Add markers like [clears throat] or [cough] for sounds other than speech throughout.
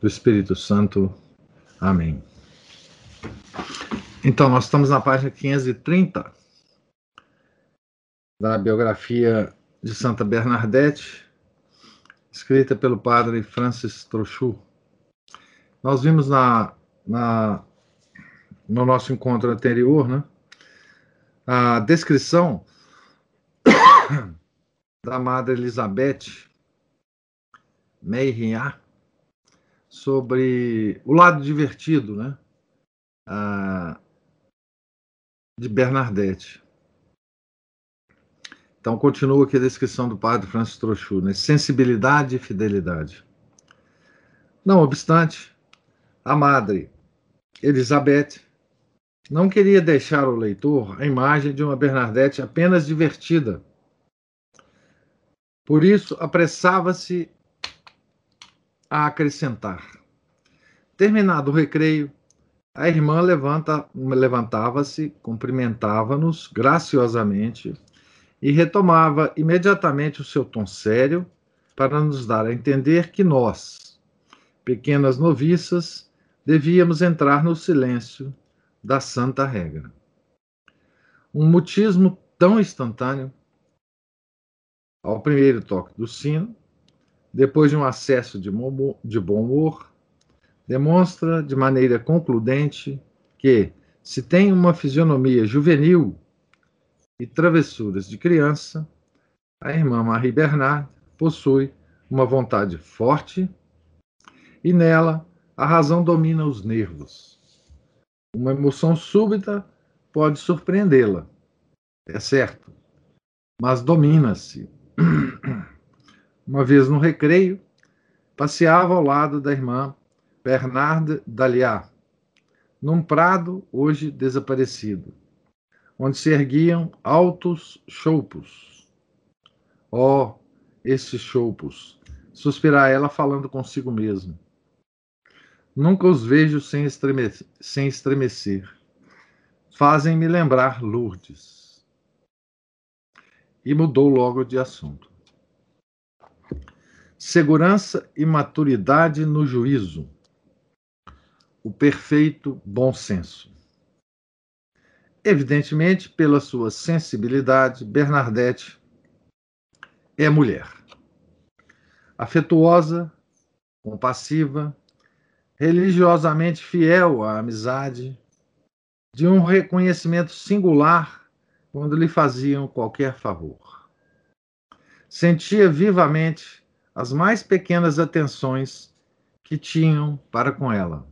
do Espírito Santo. Amém. Então, nós estamos na página 530 da biografia de Santa Bernadette, escrita pelo padre Francis Trochu. Nós vimos na, na, no nosso encontro anterior né, a descrição [coughs] da Madre Elizabeth Meirinha, sobre o lado divertido, né? Ah, de Bernadette. Então, continua aqui a descrição do padre Francis Trochu, né? sensibilidade e fidelidade. Não obstante, a madre Elizabeth não queria deixar ao leitor a imagem de uma Bernadette apenas divertida. Por isso, apressava-se a acrescentar. Terminado o recreio, a irmã levanta, levantava-se, cumprimentava-nos graciosamente e retomava imediatamente o seu tom sério para nos dar a entender que nós, pequenas noviças, devíamos entrar no silêncio da santa regra. Um mutismo tão instantâneo, ao primeiro toque do sino, depois de um acesso de bom humor, demonstra de maneira concludente que, se tem uma fisionomia juvenil e travessuras de criança, a irmã Marie Bernard possui uma vontade forte e nela a razão domina os nervos. Uma emoção súbita pode surpreendê-la, é certo, mas domina-se. Uma vez no recreio, passeava ao lado da irmã Bernarde Daliá, num prado hoje desaparecido, onde se erguiam altos choupos. Oh, esses choupos! Suspira ela falando consigo mesmo. Nunca os vejo sem estremecer. Sem estremecer. Fazem-me lembrar Lourdes. E mudou logo de assunto segurança e maturidade no juízo, o perfeito bom senso. Evidentemente, pela sua sensibilidade, Bernadette é mulher. Afetuosa, compassiva, religiosamente fiel à amizade, de um reconhecimento singular quando lhe faziam qualquer favor. Sentia vivamente as mais pequenas atenções que tinham para com ela.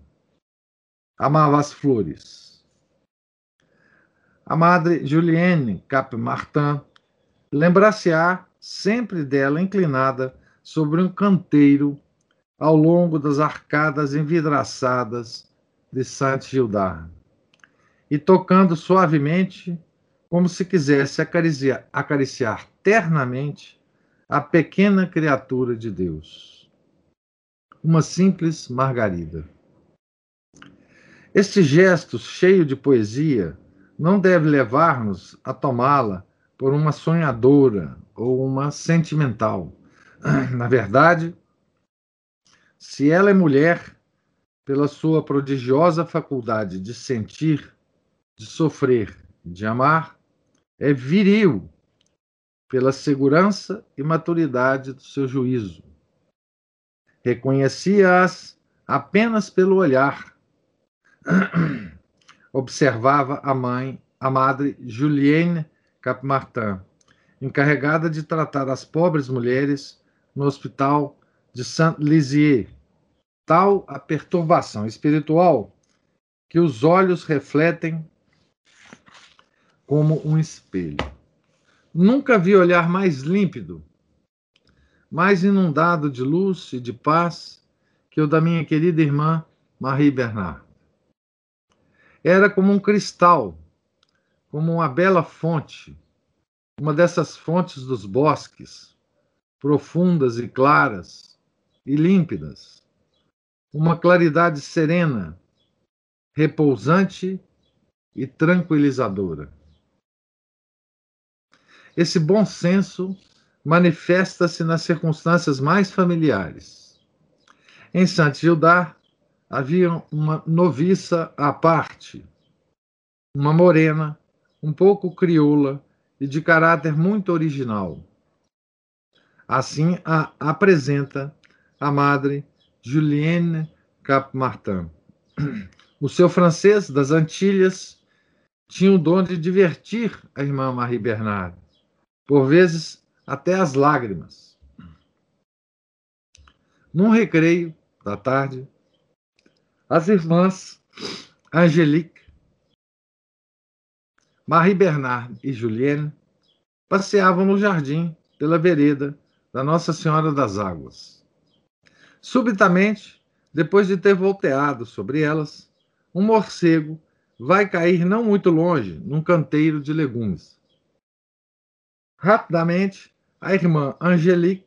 Amava as flores. A madre Julienne Cap-Martin lembrar-se-á sempre dela inclinada sobre um canteiro ao longo das arcadas envidraçadas de Saint-Gildard e tocando suavemente, como se quisesse acariciar, acariciar ternamente a pequena criatura de Deus. Uma simples margarida. Este gesto cheio de poesia não deve levar-nos a tomá-la por uma sonhadora ou uma sentimental. [clears throat] Na verdade, se ela é mulher, pela sua prodigiosa faculdade de sentir, de sofrer, de amar, é viril pela segurança e maturidade do seu juízo. Reconhecia-as apenas pelo olhar. [clears throat] Observava a mãe, a madre Julienne Capmartin, encarregada de tratar as pobres mulheres no hospital de Saint-Lizier. Tal a perturbação espiritual que os olhos refletem como um espelho. Nunca vi olhar mais límpido, mais inundado de luz e de paz que o da minha querida irmã Marie Bernard. Era como um cristal, como uma bela fonte, uma dessas fontes dos bosques, profundas e claras e límpidas, uma claridade serena, repousante e tranquilizadora. Esse bom senso manifesta-se nas circunstâncias mais familiares. Em Saint-Gildard havia uma noviça à parte, uma morena, um pouco crioula e de caráter muito original. Assim a apresenta a madre Julienne Cap-Martin. O seu francês das Antilhas tinha o dom de divertir a irmã Marie Bernard, por vezes até as lágrimas. Num recreio da tarde, as irmãs Angelique, Marie Bernard e Julienne passeavam no jardim pela vereda da Nossa Senhora das Águas. Subitamente, depois de ter volteado sobre elas, um morcego vai cair não muito longe, num canteiro de legumes. Rapidamente, a irmã Angelique,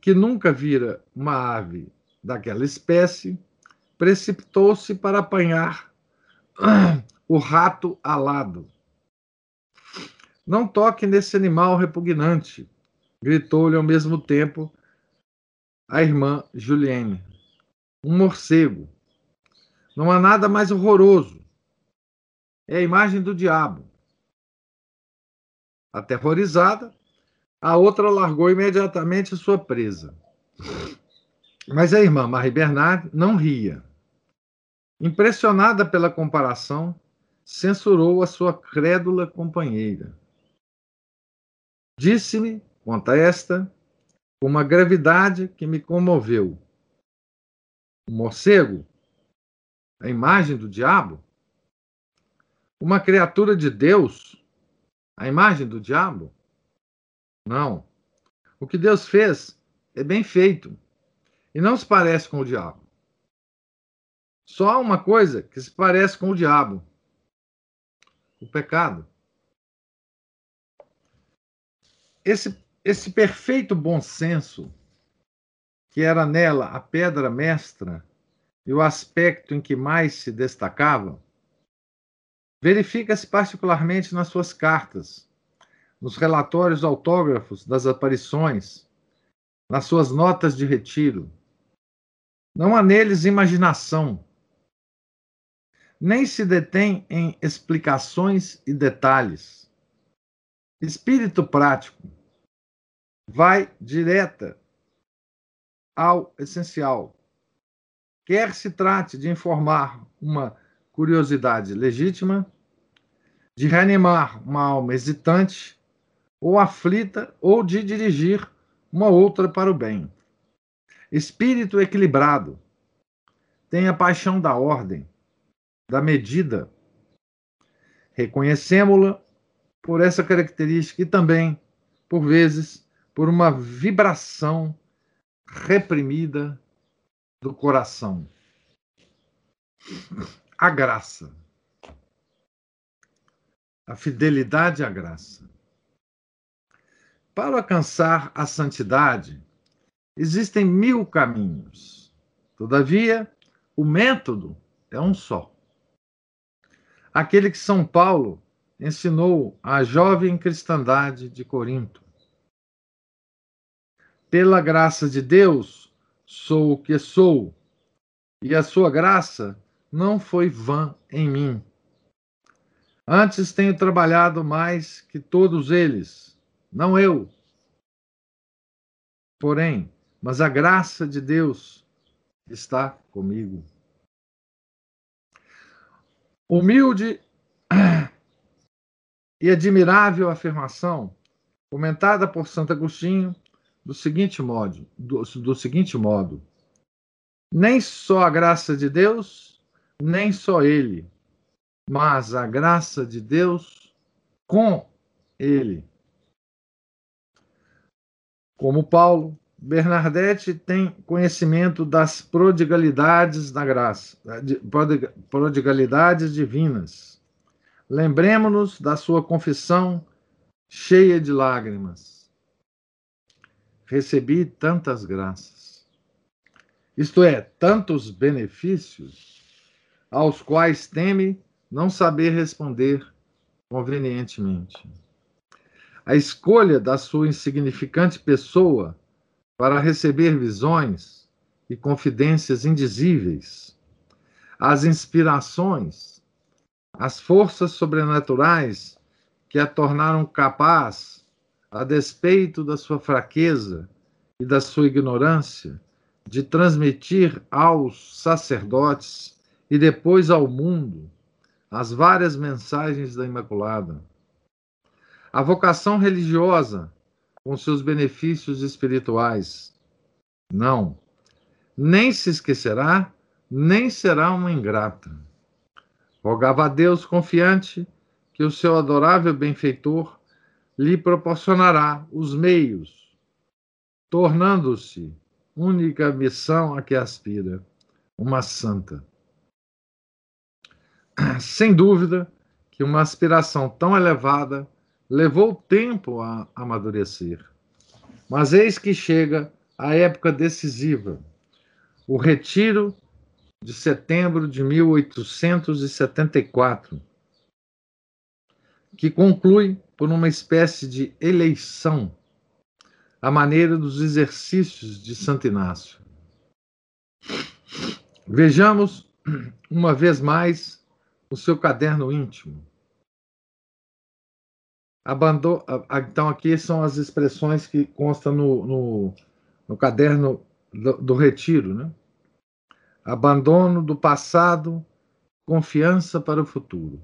que nunca vira uma ave daquela espécie, precipitou-se para apanhar [clears throat] o rato alado. Não toque nesse animal repugnante, gritou-lhe ao mesmo tempo a irmã Julienne. Um morcego. Não há nada mais horroroso. É a imagem do diabo. Aterrorizada, a outra largou imediatamente sua presa. Mas a irmã Marie Bernard não ria. Impressionada pela comparação, censurou a sua crédula companheira. Disse-me, conta esta, com uma gravidade que me comoveu. O morcego, a imagem do diabo, uma criatura de Deus, a imagem do diabo? Não. O que Deus fez é bem feito e não se parece com o diabo. Só há uma coisa que se parece com o diabo: o pecado. Esse, esse perfeito bom senso, que era nela a pedra mestra e o aspecto em que mais se destacava, verifica-se particularmente nas suas cartas, nos relatórios autógrafos das aparições, nas suas notas de retiro. Não há neles imaginação, nem se detém em explicações e detalhes. Espírito prático vai direta ao essencial. Quer se trate de informar uma curiosidade legítima, de reanimar uma alma hesitante ou aflita, ou de dirigir uma outra para o bem. Espírito equilibrado tem a paixão da ordem, da medida. Reconhecemos-la por essa característica e também, por vezes, por uma vibração reprimida do coração a graça. A fidelidade à graça. Para alcançar a santidade, existem mil caminhos. Todavia, o método é um só. Aquele que São Paulo ensinou à jovem cristandade de Corinto. Pela graça de Deus, sou o que sou, e a sua graça não foi vã em mim. Antes tenho trabalhado mais que todos eles, não eu. Porém, mas a graça de Deus está comigo. Humilde e admirável afirmação, comentada por Santo Agostinho do seguinte modo, do, do seguinte modo: nem só a graça de Deus nem só ele, mas a graça de Deus com ele. Como Paulo, Bernadette tem conhecimento das prodigalidades da graça, prodigalidades divinas. Lembremos-nos da sua confissão cheia de lágrimas. Recebi tantas graças, isto é, tantos benefícios, aos quais teme não saber responder convenientemente. A escolha da sua insignificante pessoa para receber visões e confidências indizíveis, as inspirações, as forças sobrenaturais que a tornaram capaz, a despeito da sua fraqueza e da sua ignorância, de transmitir aos sacerdotes e depois ao mundo as várias mensagens da Imaculada. A vocação religiosa com seus benefícios espirituais. Não. Nem se esquecerá, nem será uma ingrata. Rogava a Deus confiante que o seu adorável benfeitor lhe proporcionará os meios, tornando-se única missão a que aspira, uma santa. Sem dúvida que uma aspiração tão elevada levou tempo a amadurecer. Mas eis que chega a época decisiva, o retiro de setembro de 1874, que conclui por uma espécie de eleição à maneira dos exercícios de Santo Inácio. Vejamos uma vez mais o seu caderno íntimo. Abandono, então, aqui são as expressões que constam no, no, no caderno do, do, retiro. Né? Abandono do passado, confiança para o futuro.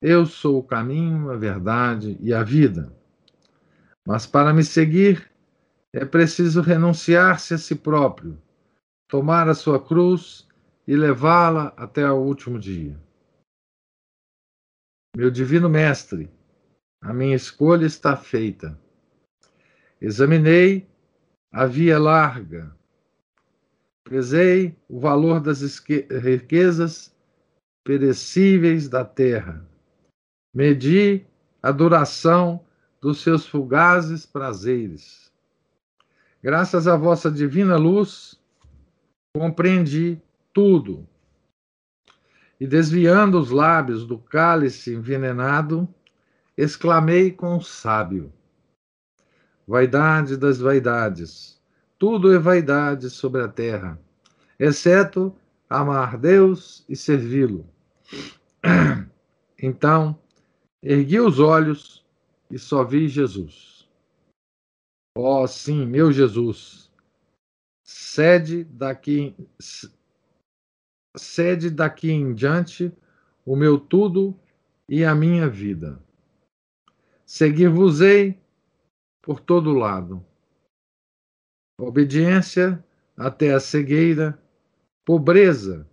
Eu sou o caminho, a verdade e a vida. Mas para me seguir, é preciso renunciar-se a si próprio, tomar a sua cruz e levá-la até o último dia. Meu divino Mestre, a minha escolha está feita. Examinei a via larga. Pesei o valor das riquezas perecíveis da terra. Medi a duração dos seus fugazes prazeres. Graças à vossa divina luz, compreendi tudo. E desviando os lábios do cálice envenenado, exclamei com o sábio: Vaidade das vaidades, tudo é vaidade sobre a terra, exceto amar Deus e servi-lo. [clears throat] Então, ergui os olhos e só vi Jesus. Oh, sim, meu Jesus, cede daqui, cede daqui em diante o meu tudo e a minha vida. Seguir-vos-ei por todo lado. Obediência até a cegueira, pobreza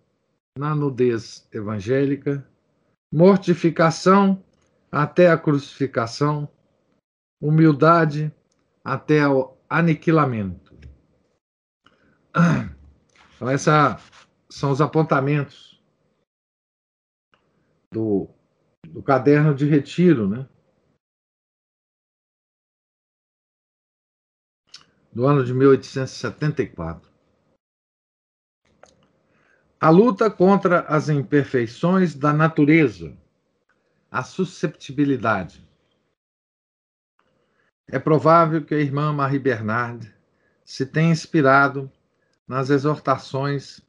na nudez evangélica, mortificação até a crucificação, humildade até o aniquilamento. Então, esses são os apontamentos do, do caderno de retiro, né? Do ano de 1874. A luta contra as imperfeições da natureza, a susceptibilidade. É provável que a irmã Marie Bernard se tenha inspirado nas exortações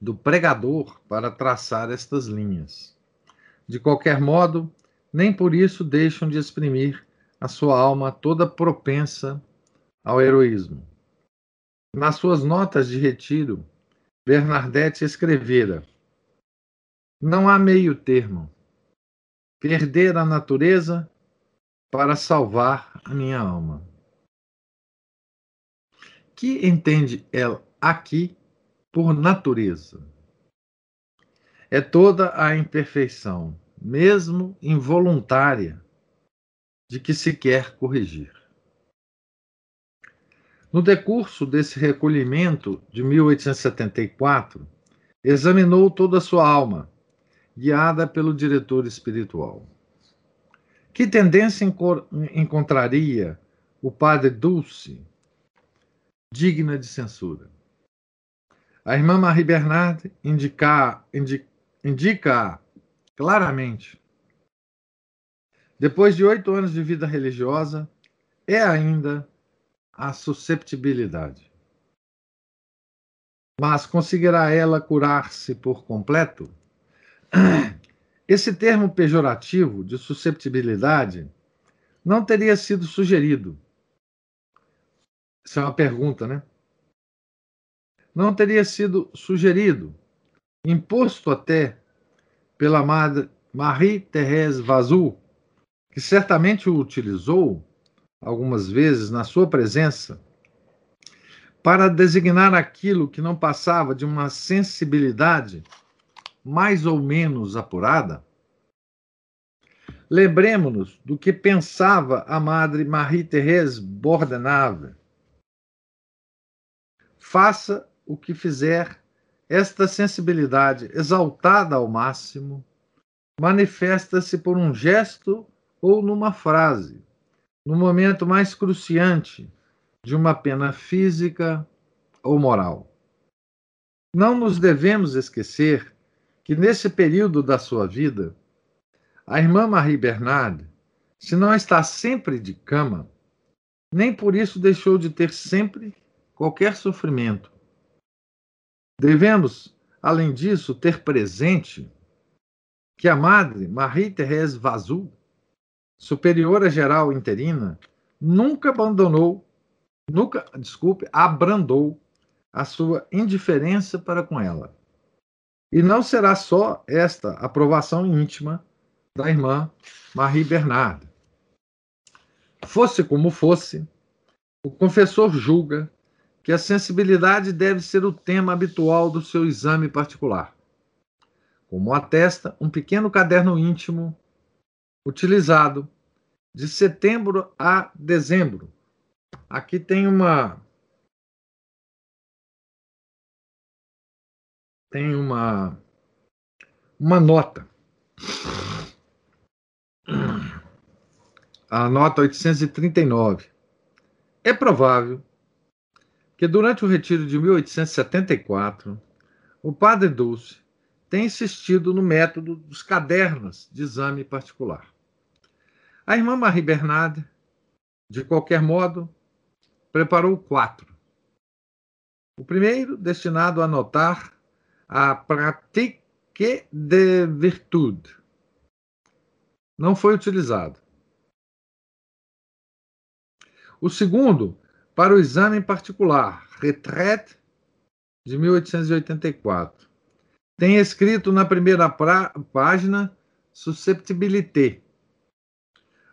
do pregador para traçar estas linhas. De qualquer modo, nem por isso deixam de exprimir a sua alma toda propensa ao heroísmo. Nas suas notas de retiro, Bernadette escrevera: Não há meio termo. Perder a natureza para salvar a minha alma. Que entende ela aqui por natureza? É toda a imperfeição, mesmo involuntária, de que se quer corrigir. No decurso desse recolhimento de 1874, examinou toda a sua alma, guiada pelo diretor espiritual. Que tendência encontraria o padre Dulce digna de censura? A irmã Marie Bernard indica, indica, indica claramente. Depois de oito anos de vida religiosa, é ainda a susceptibilidade. Mas conseguirá ela curar-se por completo? [clears throat] Esse termo pejorativo de susceptibilidade não teria sido sugerido. Isso é uma pergunta, né? Não teria sido sugerido, imposto até pela Marie-Thérèse Vazou, que certamente o utilizou algumas vezes na sua presença para designar aquilo que não passava de uma sensibilidade mais ou menos apurada? Lembremos-nos do que pensava a Madre Marie-Thérèse Bordenave. Faça o que fizer, esta sensibilidade exaltada ao máximo manifesta-se por um gesto ou numa frase, no momento mais cruciante de uma pena física ou moral. Não nos devemos esquecer que nesse período da sua vida, a irmã Marie Bernard, se não está sempre de cama, nem por isso deixou de ter sempre qualquer sofrimento. Devemos, além disso, ter presente que a madre Marie-Thérèse Vazou superiora geral interina, nunca abandonou, nunca, desculpe, abrandou a sua indiferença para com ela. E não será só esta aprovação íntima da irmã Marie Bernard. Fosse como fosse, o confessor julga que a sensibilidade deve ser o tema habitual do seu exame particular. Como atesta um pequeno caderno íntimo utilizado de setembro a dezembro. Aqui tem uma tem uma uma nota. A nota 839. É provável que durante o retiro de 1874, o padre Dulce tenha insistido no método dos cadernos de exame particular. A irmã Marie Bernard, de qualquer modo, preparou quatro. O primeiro, destinado a anotar a pratique de virtude, não foi utilizado. O segundo, para o exame particular, Retraite, de 1884. Tem escrito na primeira página Susceptibilité,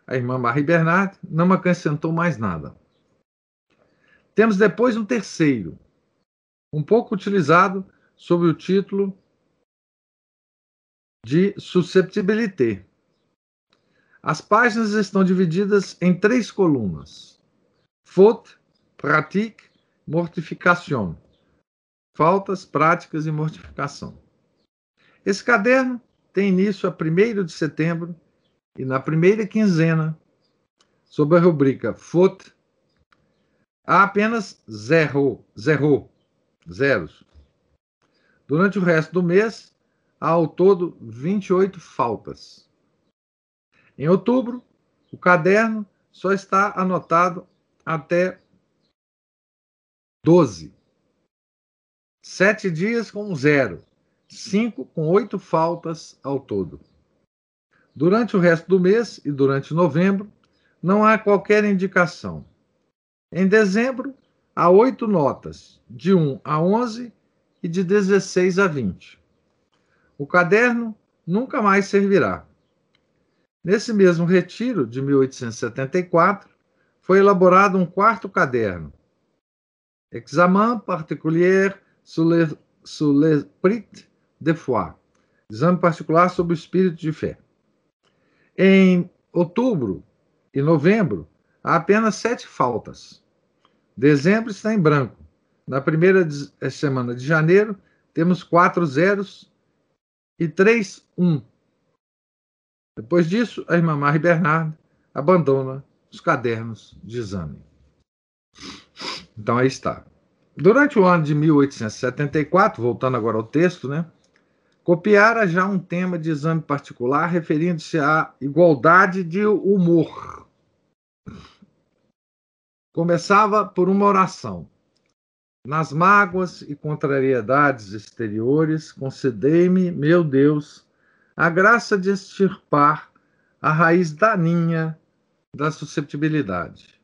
a irmã Marie Bernard, não acrescentou mais nada. Temos depois um terceiro, um pouco utilizado sob o título de susceptibilité. As páginas estão divididas em três colunas: faute, pratique, mortification. Faltas, práticas e mortificação. Esse caderno tem início a 1 de setembro e na primeira quinzena, sob a rubrica FOT, há apenas zero, zero, zeros. Durante o resto do mês, há ao todo 28 faltas. Em outubro, o caderno só está anotado até 12. Sete dias com zero. Cinco com oito faltas ao todo. Durante o resto do mês e durante novembro, não há qualquer indicação. Em dezembro, há oito notas, de 1 a 11 e de 16 a 20. O caderno nunca mais servirá. Nesse mesmo retiro de 1874, foi elaborado um quarto caderno, Examen particulier sur l'esprit de foi, exame particular sobre o espírito de fé. Em outubro e novembro, há apenas sete faltas. Dezembro está em branco. Na primeira eh, semana de janeiro, temos quatro zeros e três um. Depois disso, a irmã Marie Bernard abandona os cadernos de exame. Então aí está. Durante o ano de 1874, voltando agora ao texto, né, copiara já um tema de exame particular referindo-se à igualdade de humor. Começava por uma oração. Nas mágoas e contrariedades exteriores, concedei-me, meu Deus, a graça de extirpar a raiz daninha da susceptibilidade.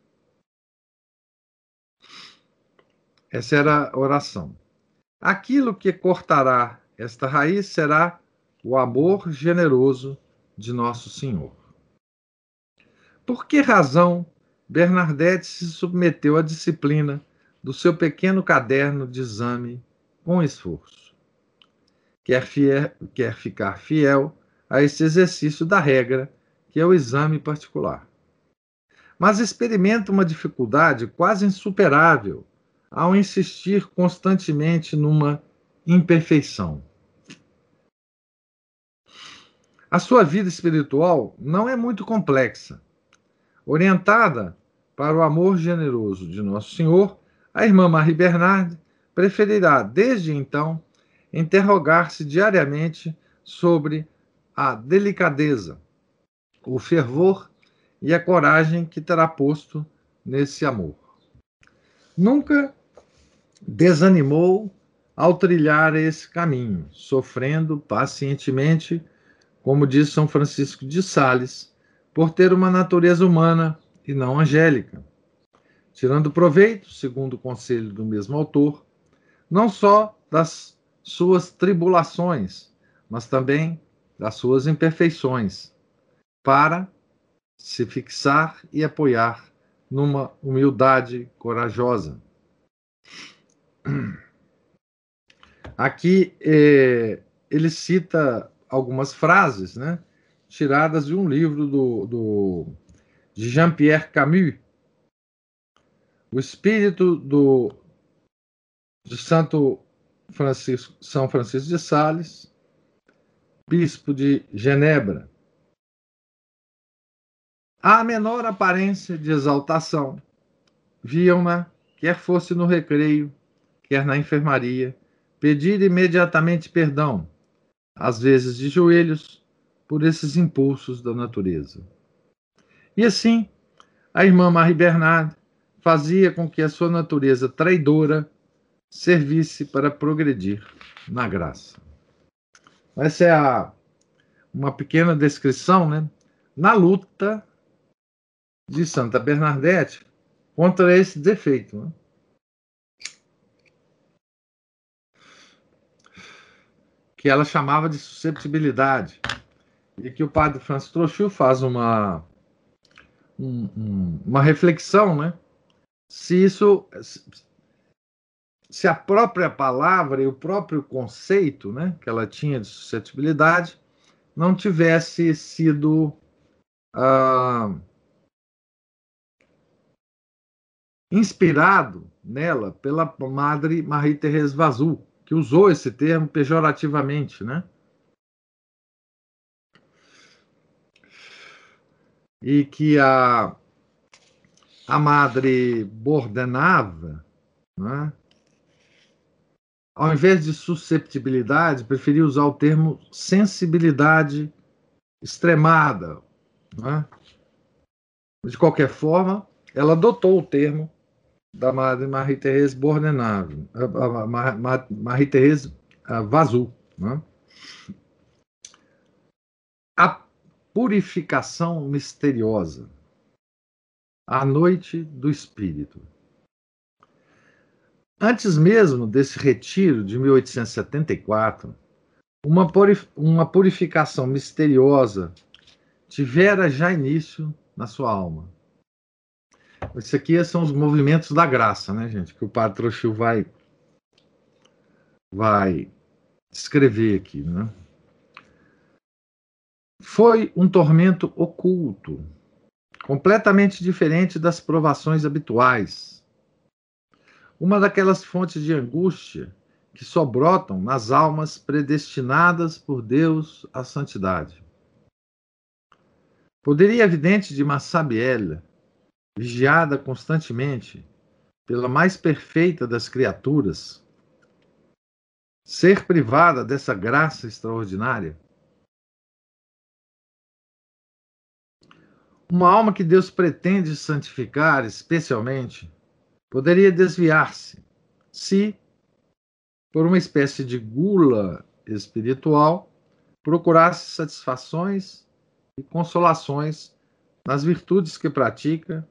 Essa era a oração. Aquilo que cortará esta raiz será o amor generoso de Nosso Senhor. Por que razão Bernadette se submeteu à disciplina do seu pequeno caderno de exame com esforço? Quer, fiel, quer ficar fiel a esse exercício da regra, que é o exame particular. Mas experimenta uma dificuldade quase insuperável ao insistir constantemente numa imperfeição. A sua vida espiritual não é muito complexa. Orientada para o amor generoso de Nosso Senhor, a irmã Marie Bernard preferirá, desde então, interrogar-se diariamente sobre a delicadeza, o fervor e a coragem que terá posto nesse amor. Nunca desanimou ao trilhar esse caminho, sofrendo pacientemente, como diz São Francisco de Sales, por ter uma natureza humana e não angélica, tirando proveito, segundo o conselho do mesmo autor, não só das suas tribulações, mas também das suas imperfeições, para se fixar e apoiar numa humildade corajosa. Aqui é, ele cita algumas frases, né, tiradas de um livro do, do de Jean-Pierre Camus, O Espírito do de Santo Francisco, São Francisco de Sales, bispo de Genebra. A menor aparência de exaltação viam-na, quer fosse no recreio, quer na enfermaria, pedir imediatamente perdão, às vezes de joelhos, por esses impulsos da natureza. E assim, a irmã Marie Bernard fazia com que a sua natureza traidora servisse para progredir na graça. Essa é a, uma pequena descrição, né, na luta de Santa Bernadette contra esse defeito. Né? Que ela chamava de susceptibilidade. E que o padre Francis Trochu faz uma, um, um, uma reflexão, né? Se isso. Se a própria palavra e o próprio conceito né, que ela tinha de suscetibilidade não tivesse sido ah, inspirado nela pela Madre Marie-Thérèse Vazou, que usou esse termo pejorativamente, né? E que a, a madre Bordenava, né? ao invés de susceptibilidade, preferia usar o termo sensibilidade extremada. Né? De qualquer forma, ela adotou o termo da Marie-Thérèse Bordenave, Marie-Thérèse Vazou. Né? A purificação misteriosa, a noite do Espírito. Antes mesmo desse retiro de 1874, uma, uma purificação misteriosa tivera já início na sua alma. Isso aqui são os movimentos da graça, né, gente? Que o Padre Trochil vai, vai escrever aqui, né? Foi um tormento oculto, completamente diferente das provações habituais. uma daquelas fontes de angústia que só brotam nas almas predestinadas por Deus à santidade. Poderia a vidente de Massabiela, vigiada constantemente pela mais perfeita das criaturas, ser privada dessa graça extraordinária? Uma alma que Deus pretende santificar especialmente poderia desviar-se se, por uma espécie de gula espiritual, procurasse satisfações e consolações nas virtudes que pratica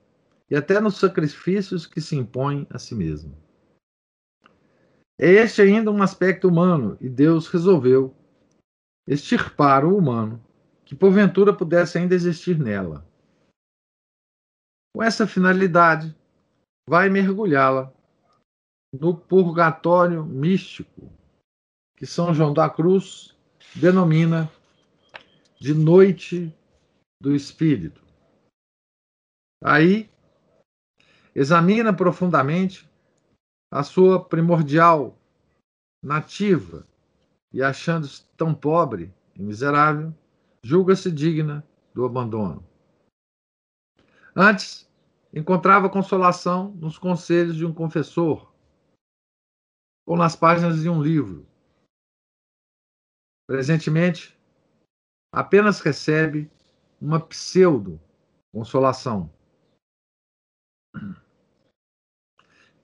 e até nos sacrifícios que se impõe a si mesmo. É este ainda um aspecto humano e Deus resolveu extirpar o humano que porventura pudesse ainda existir nela. Com essa finalidade, vai mergulhá-la no purgatório místico, que São João da Cruz denomina de noite do espírito. Aí, examina profundamente a sua primordial nativa e, achando-se tão pobre e miserável, julga-se digna do abandono. Antes, encontrava consolação nos conselhos de um confessor ou nas páginas de um livro. Presentemente, apenas recebe uma pseudo-consolação.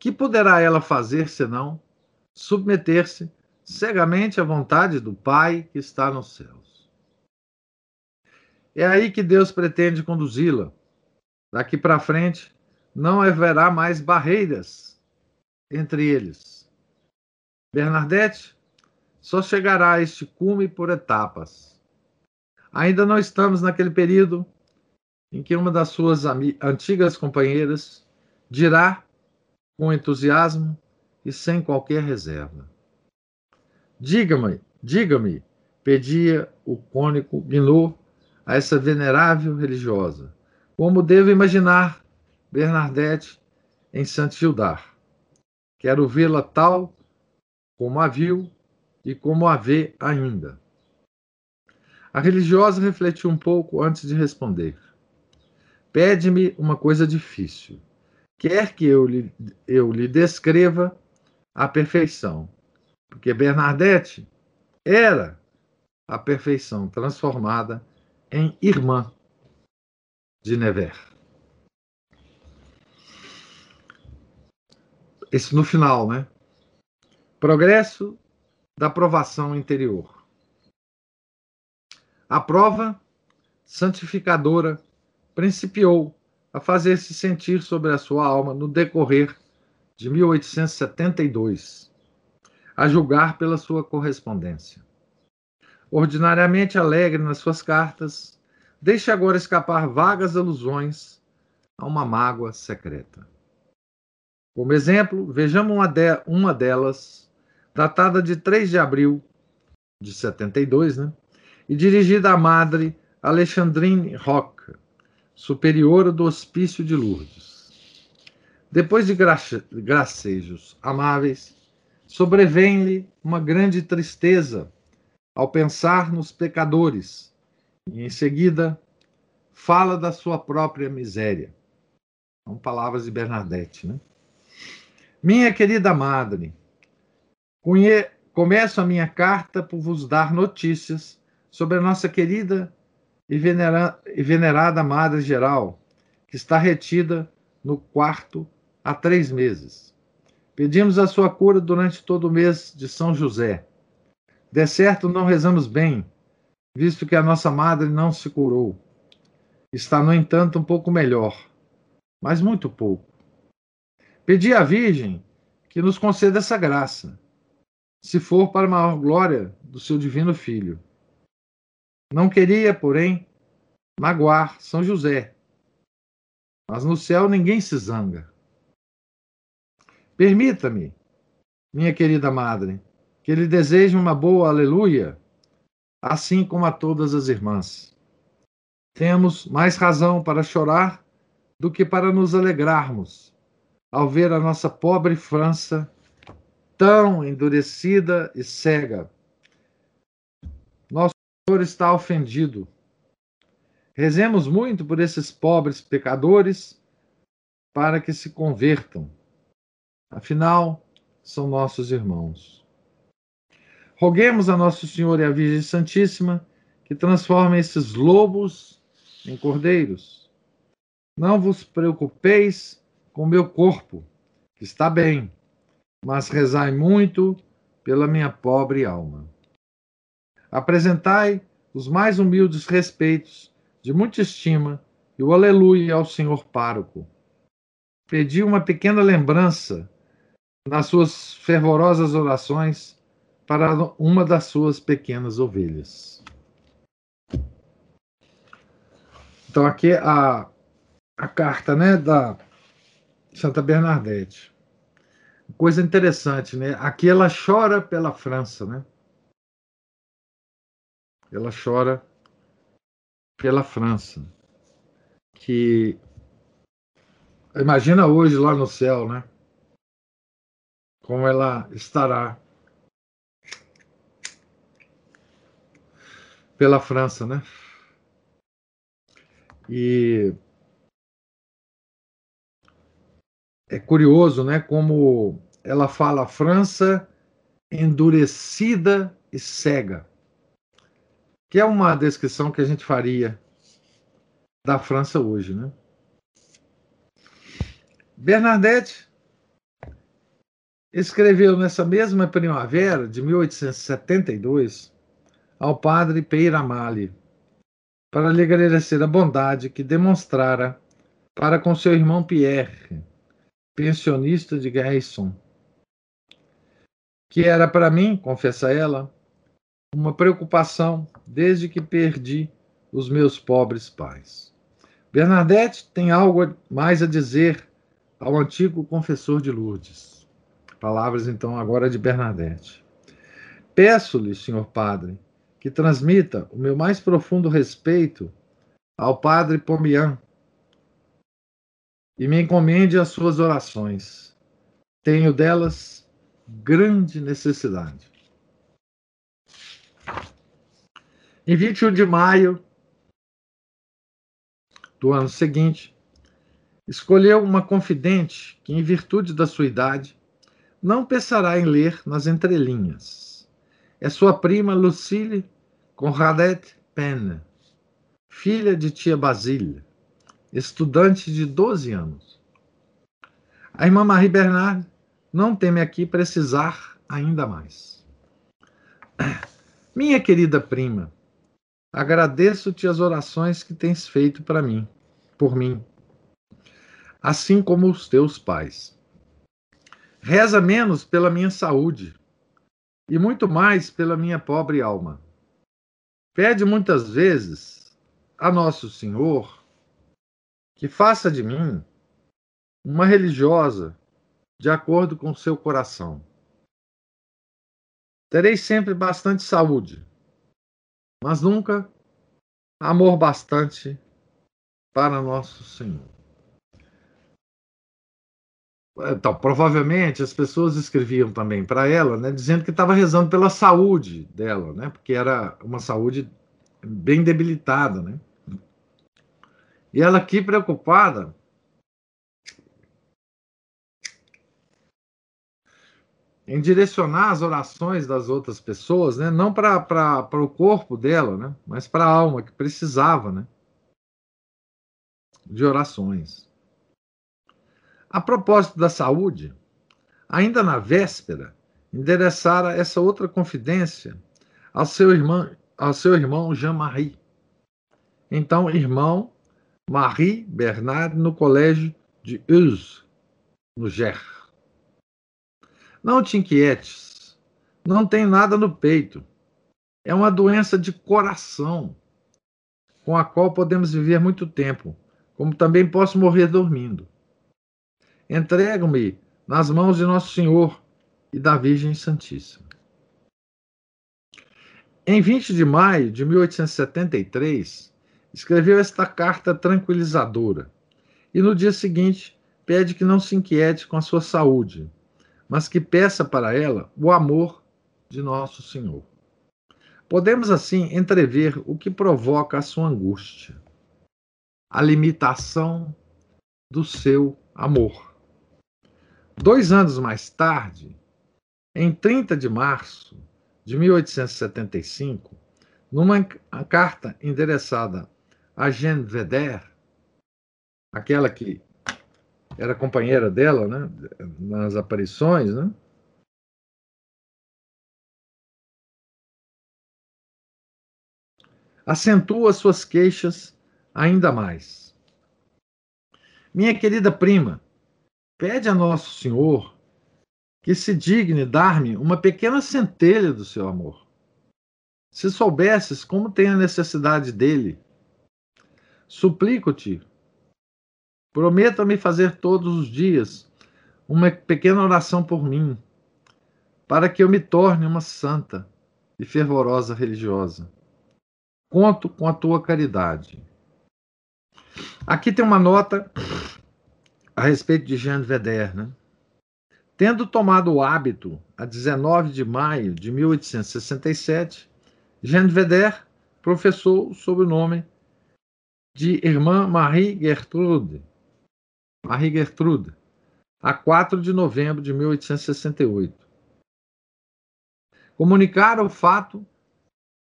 Que poderá ela fazer senão submeter-se cegamente à vontade do Pai que está nos céus? É aí que Deus pretende conduzi-la Daqui para frente, não haverá mais barreiras entre eles. Bernadette só chegará a este cume por etapas. Ainda não estamos naquele período em que uma das suas antigas companheiras dirá com entusiasmo e sem qualquer reserva: Diga-me, diga-me, pedia o cônico Guinot a essa venerável religiosa como devo imaginar Bernadette em Saint-Gildard. Quero vê-la tal como a viu e como a vê ainda. A religiosa refletiu um pouco antes de responder. Pede-me uma coisa difícil. Quer que eu lhe, eu lhe descreva a perfeição. Porque Bernadette era a perfeição transformada em irmã de Nevers. Esse no final, né? Progresso da provação interior. A prova santificadora principiou a fazer-se sentir sobre a sua alma no decorrer de 1872, a julgar pela sua correspondência. Ordinariamente alegre nas suas cartas, Deixe agora escapar vagas alusões a uma mágoa secreta. Como exemplo, vejamos uma, de, uma delas, datada de 3 de abril de 72, né? e dirigida à madre Alexandrine Roque, superiora do Hospício de Lourdes. Depois de gracejos amáveis, sobrevém-lhe uma grande tristeza ao pensar nos pecadores e em seguida, fala da sua própria miséria. São palavras de Bernadette, né? Minha querida madre, conhe... começo a minha carta por vos dar notícias sobre a nossa querida e, venera... e venerada Madre Geral, que está retida no quarto há três meses. Pedimos a sua cura durante todo o mês de São José. De certo, não rezamos bem, visto que a nossa madre não se curou. Está, no entanto, um pouco melhor, mas muito pouco. Pedi à Virgem que nos conceda essa graça, se for para a maior glória do seu divino Filho. Não queria, porém, magoar São José, mas no céu ninguém se zanga. Permita-me, minha querida madre, que lhe deseje uma boa aleluia assim como a todas as irmãs. Temos mais razão para chorar do que para nos alegrarmos, ao ver a nossa pobre França tão endurecida e cega. Senhor está ofendido. Rezemos muito por esses pobres pecadores para que se convertam. Afinal, são nossos irmãos. Roguemos a Nosso Senhor e a Virgem Santíssima que transformem esses lobos em cordeiros. Não vos preocupeis com meu corpo, que está bem, mas rezai muito pela minha pobre alma. Apresentai os mais humildes respeitos, de muita estima, e o aleluia ao Senhor pároco. Pedi uma pequena lembrança nas suas fervorosas orações para uma das suas pequenas ovelhas. Então aqui a, a carta, né, da Santa Bernadette. Coisa interessante, né? Aqui ela chora pela França, né? Ela chora pela França. Que imagina hoje lá no céu, né? Como ela estará pela França, né? E é curioso, né, como ela fala França endurecida e cega, que é uma descrição que a gente faria da França hoje, né? Bernadette escreveu nessa mesma primavera de 1872 ao padre Peiramale para lhe agradecer a bondade que demonstrara para com seu irmão Pierre, pensionista de Garrison, que era para mim, confessa ela, uma preocupação desde que perdi os meus pobres pais. Bernadette tem algo mais a dizer ao antigo confessor de Lourdes. Palavras então agora de Bernadette. Peço-lhe, senhor padre, que transmita o meu mais profundo respeito ao padre Pomian e me encomende as suas orações. Tenho delas grande necessidade. Em 21 de maio do ano seguinte, escolheu uma confidente que, em virtude da sua idade, não pensará em ler nas entrelinhas. É sua prima Lucille Conradet Penn, filha de tia Basília estudante de 12 anos. A irmã Marie Bernard não teme aqui precisar ainda mais. Minha querida prima, agradeço-te as orações que tens feito para mim, por mim, assim como os teus pais. Reza menos pela minha saúde e muito mais pela minha pobre alma. Pede muitas vezes a Nosso Senhor que faça de mim uma religiosa de acordo com seu coração. Terei sempre bastante saúde, mas nunca amor bastante para nosso Senhor. Então, provavelmente as pessoas escreviam também para ela, né, dizendo que estava rezando pela saúde dela, né, porque era uma saúde bem debilitada, né. E ela aqui preocupada. Em direcionar as orações das outras pessoas, né? não para o corpo dela, né? mas para a alma que precisava né? de orações. A propósito da saúde, ainda na véspera, endereçara essa outra confidência ao seu irmão, ao seu irmão Jean-Marie. Então, irmão Marie Bernard no colégio de Uz, no Ger. Não te inquietes, não tem nada no peito. É uma doença de coração, com a qual podemos viver muito tempo, como também posso morrer dormindo. Entrego-me nas mãos de Nosso Senhor e da Virgem Santíssima. Em 20 de maio de 1873, escreveu esta carta tranquilizadora e no dia seguinte pede que não se inquiete com a sua saúde, mas que peça para ela o amor de nosso Senhor. Podemos assim entrever o que provoca a sua angústia, a limitação do seu amor. Dois anos mais tarde, em 30 de março de 1875, numa carta endereçada a Jeanne Vedder, aquela que era companheira dela, né, nas aparições, né? Acentua suas queixas ainda mais. Minha querida prima, pede a Nosso Senhor que se digne dar-me uma pequena centelha do seu amor. Se soubesses como tenho necessidade dele, suplico-te Prometa-me fazer todos os dias uma pequena oração por mim, para que eu me torne uma santa e fervorosa religiosa. Conto com a tua caridade. Aqui tem uma nota a respeito de Jean Vedder, né? Tendo tomado o hábito a 19 de maio de 1867, Jean Vedder professou sob o nome de Irmã Marie Gertrude, Marie Gertrude, a 4 de novembro de 1868. Comunicaram o fato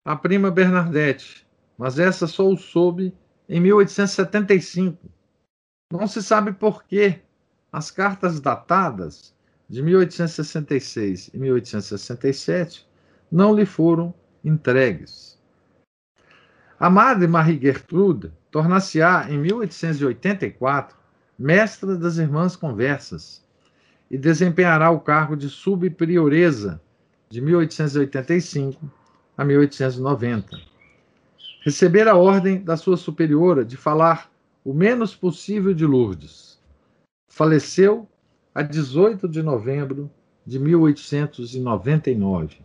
à prima Bernadette, mas essa só o soube em 1875. Não se sabe por que as cartas datadas de 1866 e 1867 não lhe foram entregues. A madre Marie Gertrude tornar-se-á em 1884 mestra das Irmãs Conversas, e desempenhará o cargo de subprioresa de 1885 a 1890. Receber a ordem da sua superiora de falar o menos possível de Lourdes. Faleceu a 18 de novembro de 1899.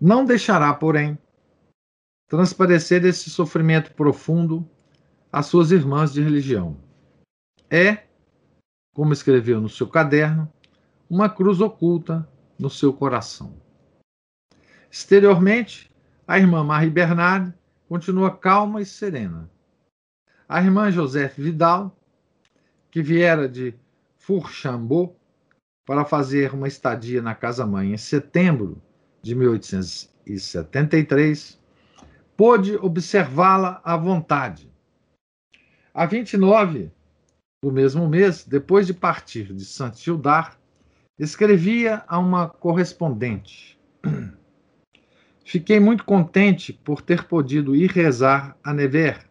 Não deixará, porém, transparecer esse sofrimento profundo às suas irmãs de religião. É, como escreveu no seu caderno, uma cruz oculta no seu coração. Exteriormente, a irmã Marie Bernard continua calma e serena. A irmã Joseph Vidal, que viera de Fourchambault para fazer uma estadia na casa-mãe em setembro de 1873, pôde observá-la à vontade. A 29 do mesmo mês, depois de partir de Saint-Gildard, escrevia a uma correspondente. [clears throat] Fiquei muito contente por ter podido ir rezar a Nevers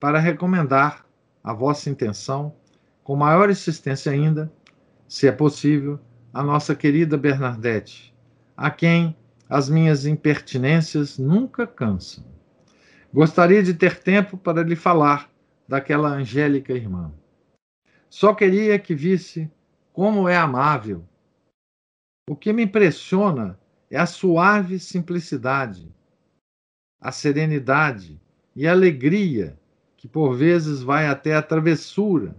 para recomendar a vossa intenção, com maior insistência ainda, se é possível, a nossa querida Bernadette, a quem as minhas impertinências nunca cansam. Gostaria de ter tempo para lhe falar daquela angélica irmã. Só queria que visse como é amável. O que me impressiona é a suave simplicidade, a serenidade e a alegria que por vezes vai até a travessura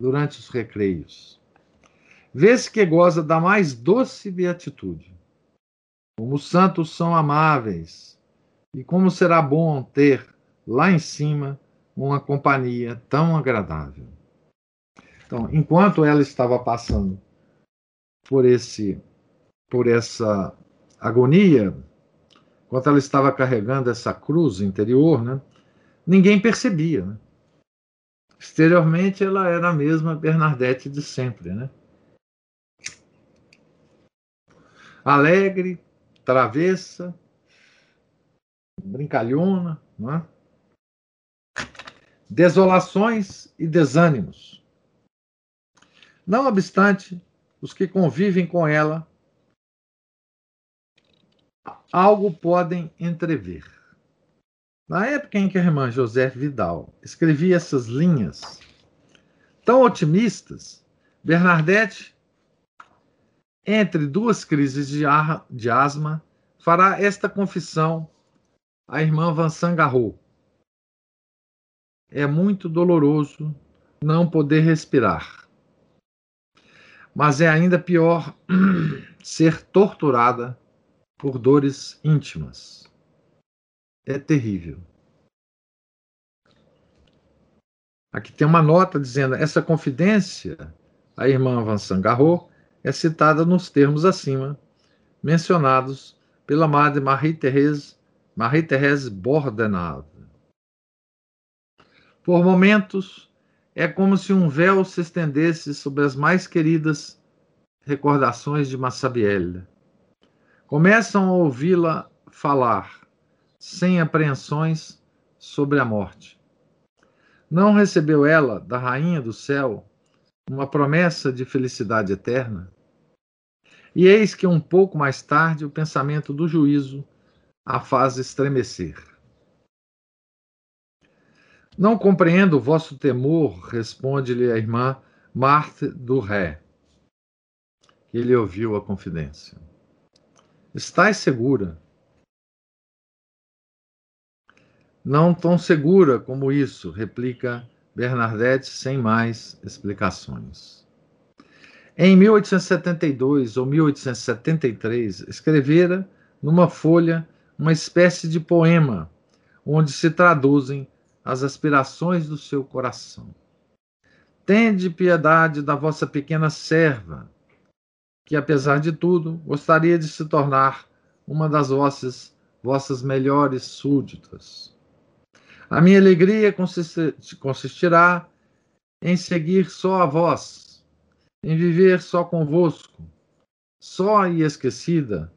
durante os recreios. Vê-se que goza da mais doce beatitude. Como os santos são amáveis, e como será bom ter lá em cima uma companhia tão agradável. Então, enquanto ela estava passando por esse por essa agonia, enquanto ela estava carregando essa cruz interior, né, ninguém percebia. Né? Exteriormente, ela era a mesma Bernadette de sempre, né? Alegre, travessa, brincalhona, não é? desolações e desânimos. Não obstante, os que convivem com ela algo podem entrever. Na época em que a irmã José Vidal escrevia essas linhas tão otimistas, Bernadette entre duas crises de, de asma, fará esta confissão à irmã Vincent Garraud. é muito doloroso não poder respirar. Mas é ainda pior [clears throat] ser torturada por dores íntimas. É terrível. Aqui tem uma nota dizendo: essa confidência, a irmã Vincent Garraud, é citada nos termos acima mencionados pela Madre Marie-Thérèse Marie-Thérèse Bordenave. Por momentos, é como se um véu se estendesse sobre as mais queridas recordações de Massabielle. Começam a ouvi-la falar, sem apreensões, sobre a morte. Não recebeu ela, da Rainha do Céu, uma promessa de felicidade eterna? E eis que um pouco mais tarde o pensamento do juízo a faz estremecer. Não compreendo o vosso temor, responde-lhe a irmã Marthe do Ré. Ele ouviu a confidência. Estás segura? Não tão segura como isso, replica Bernadette sem mais explicações. Em 1872 ou 1873, escrevera numa folha uma espécie de poema onde se traduzem as aspirações do seu coração. Tende piedade da vossa pequena serva, que, apesar de tudo, gostaria de se tornar uma das vossas, vossas melhores súditas. A minha alegria consistirá em seguir só a vós, em viver só convosco, só e esquecida,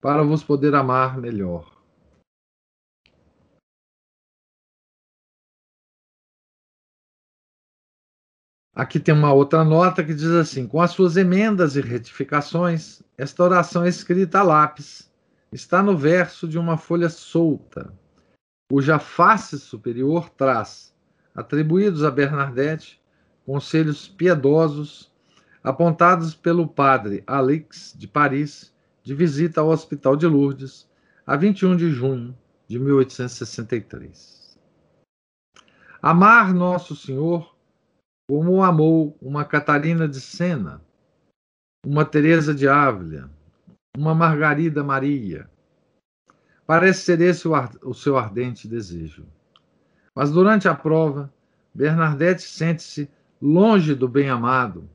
para vos poder amar melhor. Aqui tem uma outra nota que diz assim: com as suas emendas e retificações, esta oração é escrita a lápis está no verso de uma folha solta, cuja face superior traz, atribuídos a Bernadette, conselhos piedosos apontados pelo padre Alix de Paris, de visita ao Hospital de Lourdes, a 21 de junho de 1863. Amar Nosso Senhor como amou uma Catarina de Sena, uma Teresa de Ávila, uma Margarida Maria. Parece ser esse o, o seu ardente desejo. Mas durante a prova, Bernadette sente-se longe do bem-amado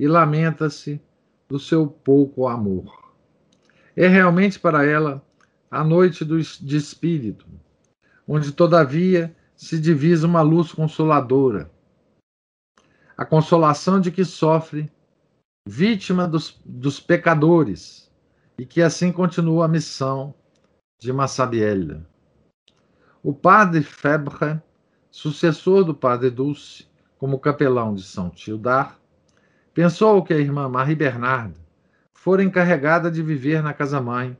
e lamenta-se do seu pouco amor. É realmente para ela a noite do, de espírito, onde todavia se divisa uma luz consoladora a consolação de que sofre, vítima dos, dos pecadores, e que assim continua a missão de Massabielle. O padre Febre, sucessor do padre Dulce, como capelão de São Tildar, pensou que a irmã Marie Bernard fora encarregada de viver na casa-mãe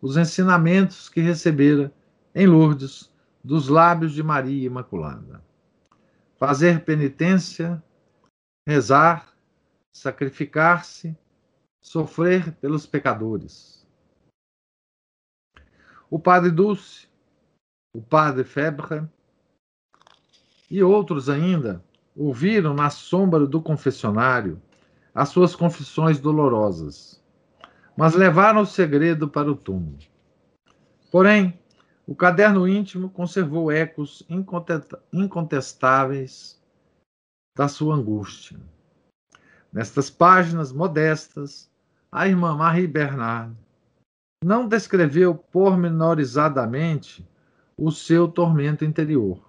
os ensinamentos que recebera em Lourdes dos lábios de Maria Imaculada. Fazer penitência rezar, sacrificar-se, sofrer pelos pecadores. O padre Dulce, o padre Febre e outros ainda ouviram na sombra do confessionário as suas confissões dolorosas, mas levaram o segredo para o túmulo. Porém, o caderno íntimo conservou ecos incontestáveis da sua angústia. Nestas páginas modestas, a irmã Marie Bernard não descreveu pormenorizadamente o seu tormento interior.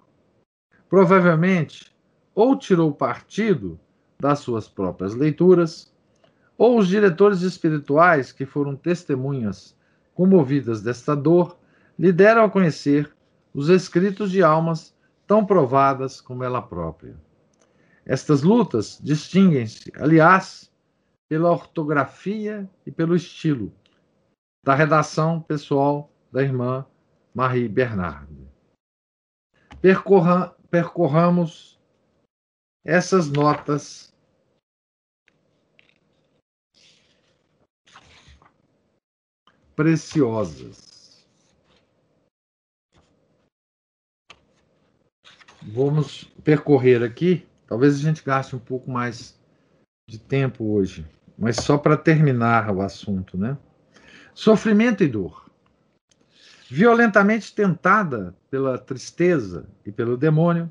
Provavelmente, ou tirou partido das suas próprias leituras, ou os diretores espirituais que foram testemunhas comovidas desta dor lhe deram a conhecer os escritos de almas tão provadas como ela própria. Estas lutas distinguem-se, aliás, pela ortografia e pelo estilo da redação pessoal da irmã Marie Bernard. Percorra, percorramos essas notas preciosas. vamos percorrer aqui. Talvez a gente gaste um pouco mais de tempo hoje, mas só para terminar o assunto, né? Sofrimento e dor. Violentamente tentada pela tristeza e pelo demônio,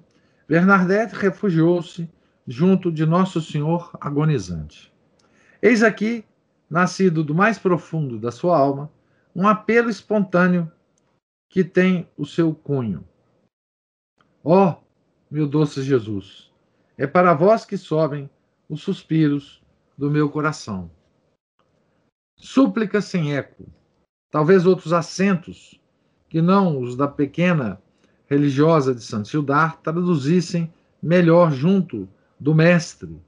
Bernadette refugiou-se junto de Nosso Senhor agonizante. Eis aqui, nascido do mais profundo da sua alma, um apelo espontâneo que tem o seu cunho. Ó, oh, meu doce Jesus, é para vós que sobem os suspiros do meu coração. Súplica sem eco, talvez outros acentos, que não os da pequena religiosa de Saint Gildar, traduzissem melhor junto do Mestre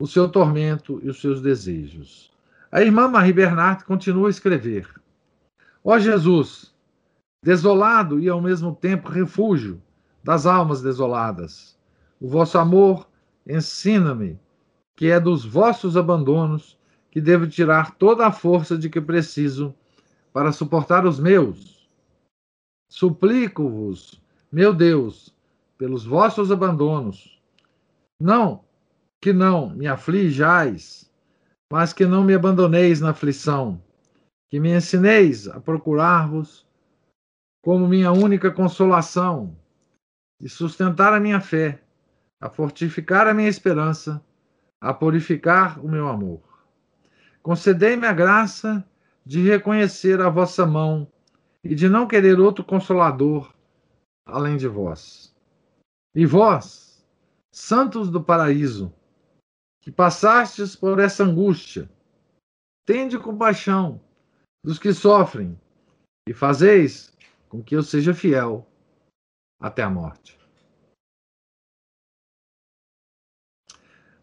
o seu tormento e os seus desejos. A irmã Marie Bernard continua a escrever: Ó Jesus, desolado e ao mesmo tempo refúgio das almas desoladas, o vosso amor ensina-me que é dos vossos abandonos que devo tirar toda a força de que preciso para suportar os meus. Suplico-vos, meu Deus, pelos vossos abandonos, não que não me aflijais, mas que não me abandoneis na aflição, que me ensineis a procurar-vos como minha única consolação, e sustentar a minha fé, a fortificar a minha esperança, a purificar o meu amor. Concedei-me a graça de reconhecer a vossa mão e de não querer outro consolador além de vós. E vós, santos do paraíso, que passastes por essa angústia, tende compaixão dos que sofrem e fazeis com que eu seja fiel até a morte.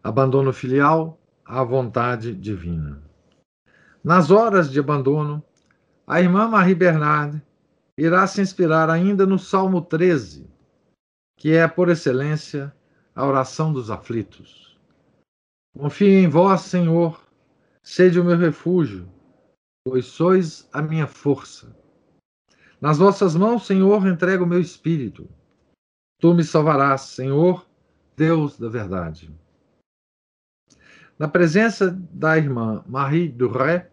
Abandono filial à vontade divina. Nas horas de abandono, a irmã Marie Bernard irá se inspirar ainda no Salmo 13, que é, por excelência, a oração dos aflitos. Confio em vós, Senhor, sede o meu refúgio, pois sois a minha força. Nas vossas mãos, Senhor, entrego o meu espírito. Tu me salvarás, Senhor, Deus da verdade. Na presença da irmã Marie Duré,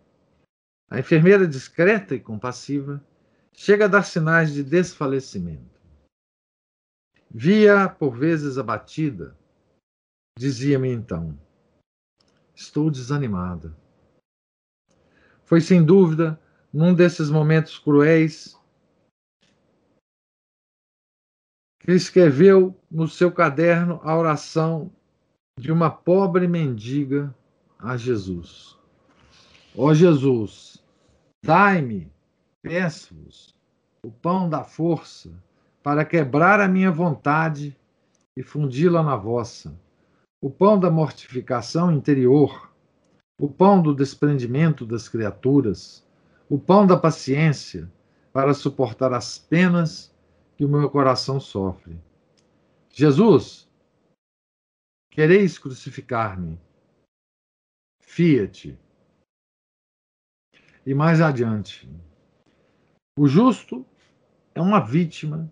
a enfermeira discreta e compassiva chega a dar sinais de desfalecimento. Via por vezes abatida, dizia-me então: Estou desanimada. Foi sem dúvida num desses momentos cruéis que escreveu no seu caderno a oração de uma pobre mendiga a Jesus. Ó Jesus, dai-me, peço-vos, o pão da força para quebrar a minha vontade e fundi-la na vossa, o pão da mortificação interior, o pão do desprendimento das criaturas, o pão da paciência para suportar as penas que o meu coração sofre. Jesus, quereis crucificar-me? Fia-te. E mais adiante, o justo é uma vítima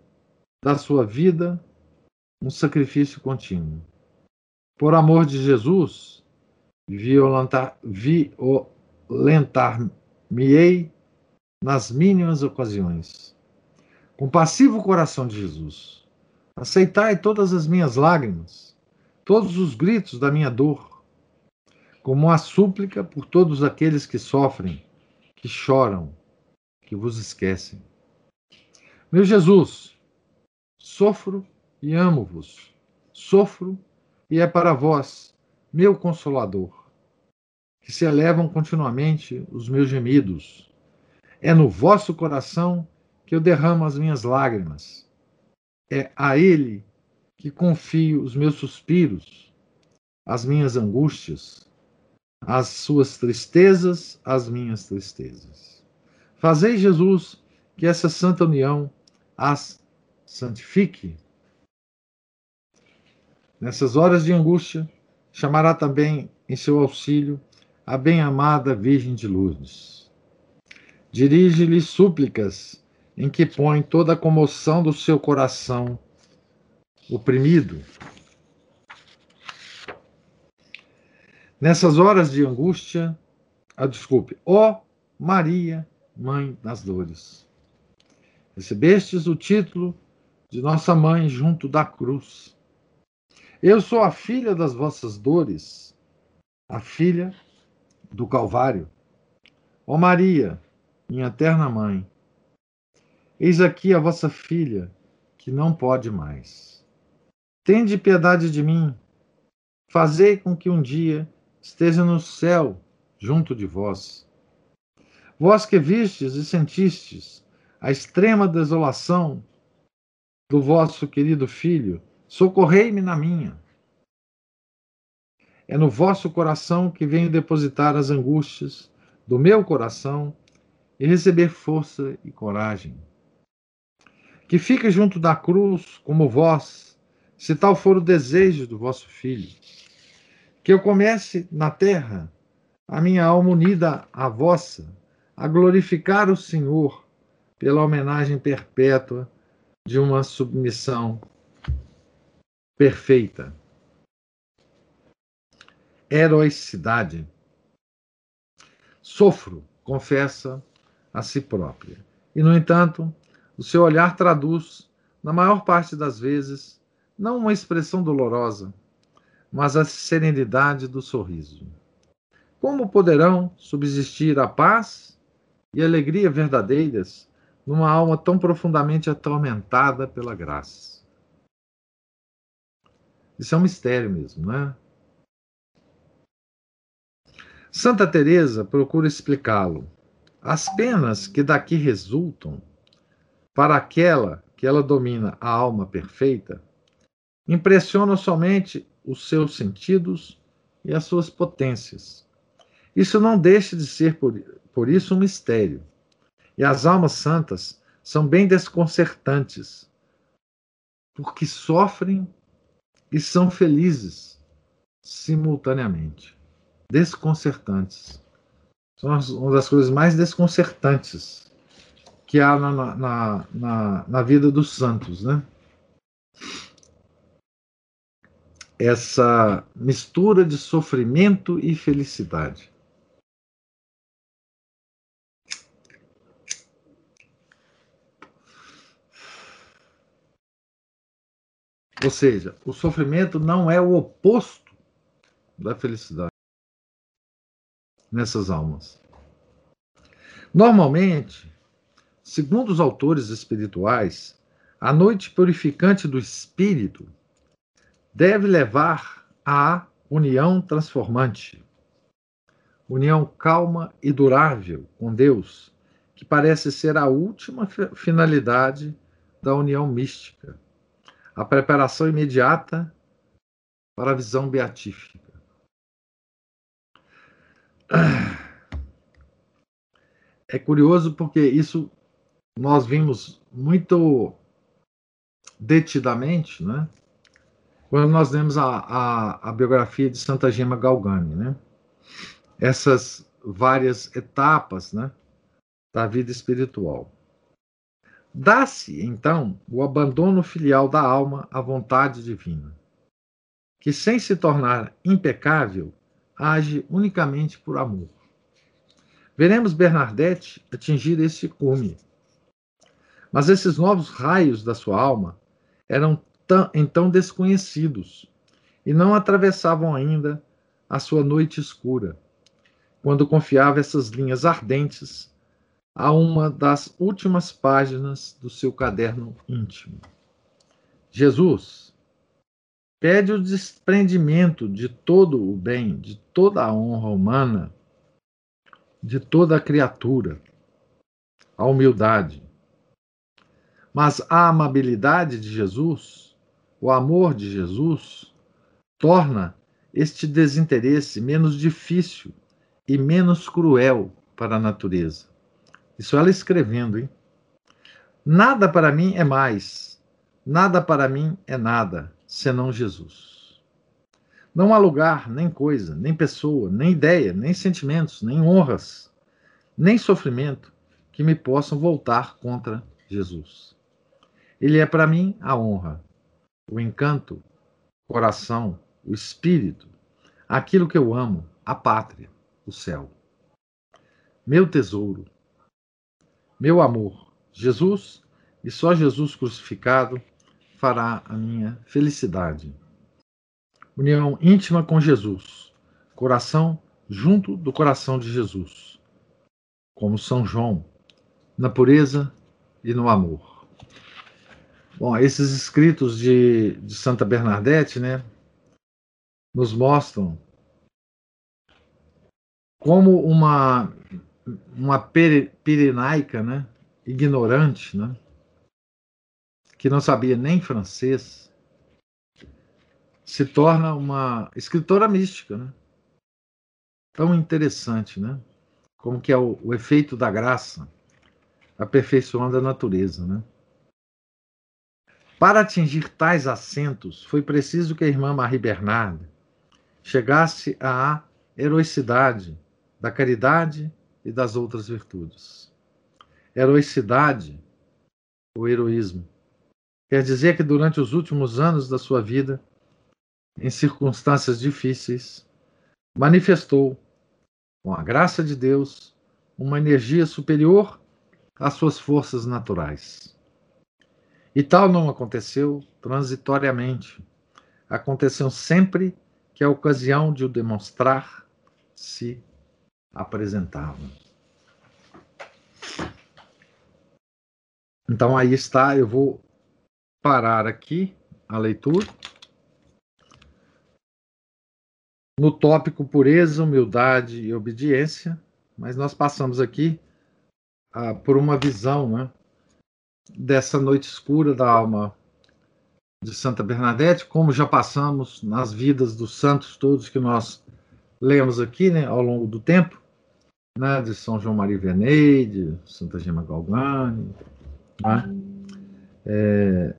da sua vida, um sacrifício contínuo. Por amor de Jesus, violentar-me-ei nas mínimas ocasiões compassivo coração de Jesus, aceitai todas as minhas lágrimas, todos os gritos da minha dor, como uma súplica por todos aqueles que sofrem, que choram, que vos esquecem. Meu Jesus, sofro e amo-vos, sofro e é para vós, meu consolador, que se elevam continuamente os meus gemidos. É no vosso coração que eu derramo as minhas lágrimas. É a Ele que confio os meus suspiros, as minhas angústias, as suas tristezas, as minhas tristezas. Fazei, Jesus, que essa santa união as santifique. Nessas horas de angústia, chamará também em seu auxílio a bem-amada Virgem de Lourdes. Dirige-lhe súplicas em que põe toda a comoção do seu coração oprimido. Nessas horas de angústia, ah, desculpe, ó Maria, Mãe das Dores, recebestes o título de nossa mãe junto da cruz. Eu sou a filha das vossas dores, a filha do Calvário. Ó Maria, minha eterna mãe, eis aqui a vossa filha, que não pode mais. Tende piedade de mim, fazei com que um dia esteja no céu junto de vós. Vós que vistes e sentistes a extrema desolação do vosso querido filho, socorrei-me na minha. É no vosso coração que venho depositar as angústias do meu coração e receber força e coragem. Que fique junto da cruz como vós, se tal for o desejo do vosso filho. Que eu comece na terra a minha alma unida à vossa, a glorificar o Senhor pela homenagem perpétua de uma submissão perfeita. Heroicidade. Sofro, confessa a si própria. E, no entanto, o seu olhar traduz, na maior parte das vezes, não uma expressão dolorosa, mas a serenidade do sorriso. Como poderão subsistir a paz e alegria verdadeiras numa alma tão profundamente atormentada pela graça? Isso é um mistério mesmo, né? Santa Teresa procura explicá-lo. As penas que daqui resultam para aquela que ela domina a alma perfeita impressionam somente os seus sentidos e as suas potências. Isso não deixa de ser, por, por isso, um mistério. E as almas santas são bem desconcertantes, porque sofrem e são felizes simultaneamente. Desconcertantes. São uma das coisas mais desconcertantes que há na, na, na, na vida dos santos, né? Essa mistura de sofrimento e felicidade. Ou seja, o sofrimento não é o oposto da felicidade nessas almas. Normalmente, segundo os autores espirituais, a noite purificante do espírito deve levar à união transformante, união calma e durável com Deus, que parece ser a última finalidade da união mística a preparação imediata para a visão beatífica. É curioso porque isso nós vimos muito detidamente, né? Quando nós lemos a, a, a biografia de Santa Gema Galgani, né? Essas várias etapas, né? Da vida espiritual. Dá-se, então, o abandono filial da alma à vontade divina, que, sem se tornar impecável, age unicamente por amor. Veremos Bernadette atingir esse cume. Mas esses novos raios da sua alma eram então desconhecidos e não atravessavam ainda a sua noite escura, quando confiava essas linhas ardentes a uma das últimas páginas do seu caderno íntimo. Jesus pede o desprendimento de todo o bem, de toda a honra humana, de toda a criatura, a humildade. Mas a amabilidade de Jesus, o amor de Jesus, torna este desinteresse menos difícil e menos cruel para a natureza. Isso ela escrevendo, hein? Nada para mim é mais, nada para mim é nada, senão Jesus. Não há lugar, nem coisa, nem pessoa, nem ideia, nem sentimentos, nem honras, nem sofrimento que me possam voltar contra Jesus. Ele é para mim a honra, o encanto, o coração, o espírito, aquilo que eu amo, a pátria, o céu. Meu tesouro, meu amor, Jesus e só Jesus crucificado fará a minha felicidade. União íntima com Jesus, coração junto do coração de Jesus, como São João, na pureza e no amor. Bom, esses escritos de, de Santa Bernadette, né, nos mostram como uma uma pirenaica, né, ignorante, né, que não sabia nem francês, se torna uma escritora mística, né? Tão interessante, né? Como que é o, o efeito da graça aperfeiçoando a natureza, né? Para atingir tais assentos, foi preciso que a irmã Marie Bernard chegasse à heroicidade da caridade e das outras virtudes. Heroicidade, o heroísmo, quer dizer que durante os últimos anos da sua vida, em circunstâncias difíceis, manifestou, com a graça de Deus, uma energia superior às suas forças naturais. E tal não aconteceu transitoriamente. Aconteceu sempre que a ocasião de o demonstrar se apresentava. Então aí está, eu vou parar aqui a leitura. No tópico pureza, humildade e obediência, mas nós passamos aqui ah, por uma visão né, dessa noite escura da alma de Santa Bernadette, como já passamos nas vidas dos santos todos que nós lemos aqui né, ao longo do tempo né, de São João Maria Vianney, de Santa Gema Galgani. Né? É,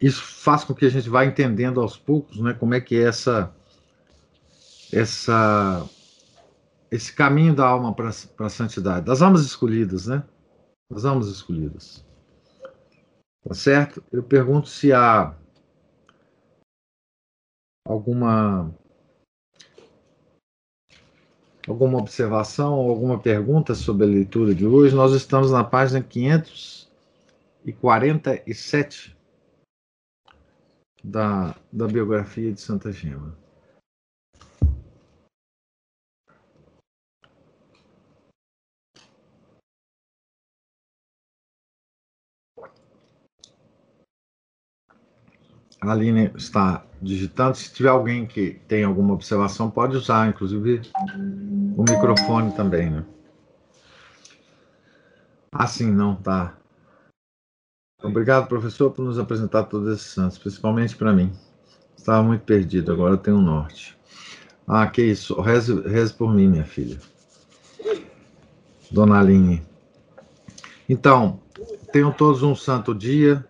isso faz com que a gente vá entendendo aos poucos né, como é que é essa, essa, esse caminho da alma para a santidade, das almas escolhidas, né? Das almas escolhidas. Tá certo? Eu pergunto se há alguma alguma observação ou alguma pergunta sobre a leitura de hoje, nós estamos na página 547 da, da biografia de Santa Gema. A Aline está digitando. Se tiver alguém que tem alguma observação, pode usar, inclusive, o microfone também, né? Assim, não, tá. Obrigado, professor, por nos apresentar todos esses santos, principalmente para mim. Estava muito perdido, agora tenho um norte. Ah, que isso. Reze, reze por mim, minha filha. Dona Aline. Então, tenham todos um santo dia.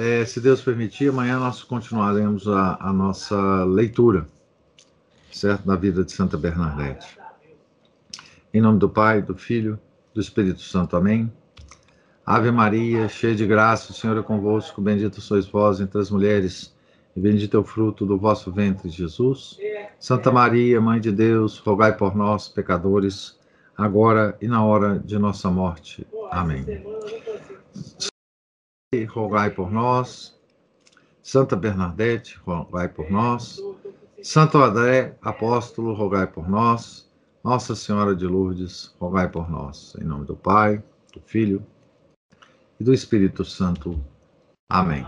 É, se Deus permitir, amanhã nós continuaremos a, a nossa leitura, certo? Da vida de Santa Bernadette. Em nome do Pai, do Filho, do Espírito Santo. Amém. Ave Maria, cheia de graça, o Senhor é convosco. Bendita sois vós entre as mulheres, e bendito é o fruto do vosso ventre, Jesus. Santa Maria, Mãe de Deus, rogai por nós, pecadores, agora e na hora de nossa morte. Amém rogai por nós. Santa Bernadette, rogai por nós. Santo André, apóstolo, rogai por nós. Nossa Senhora de Lourdes, rogai por nós. Em nome do Pai, do Filho e do Espírito Santo. Amém.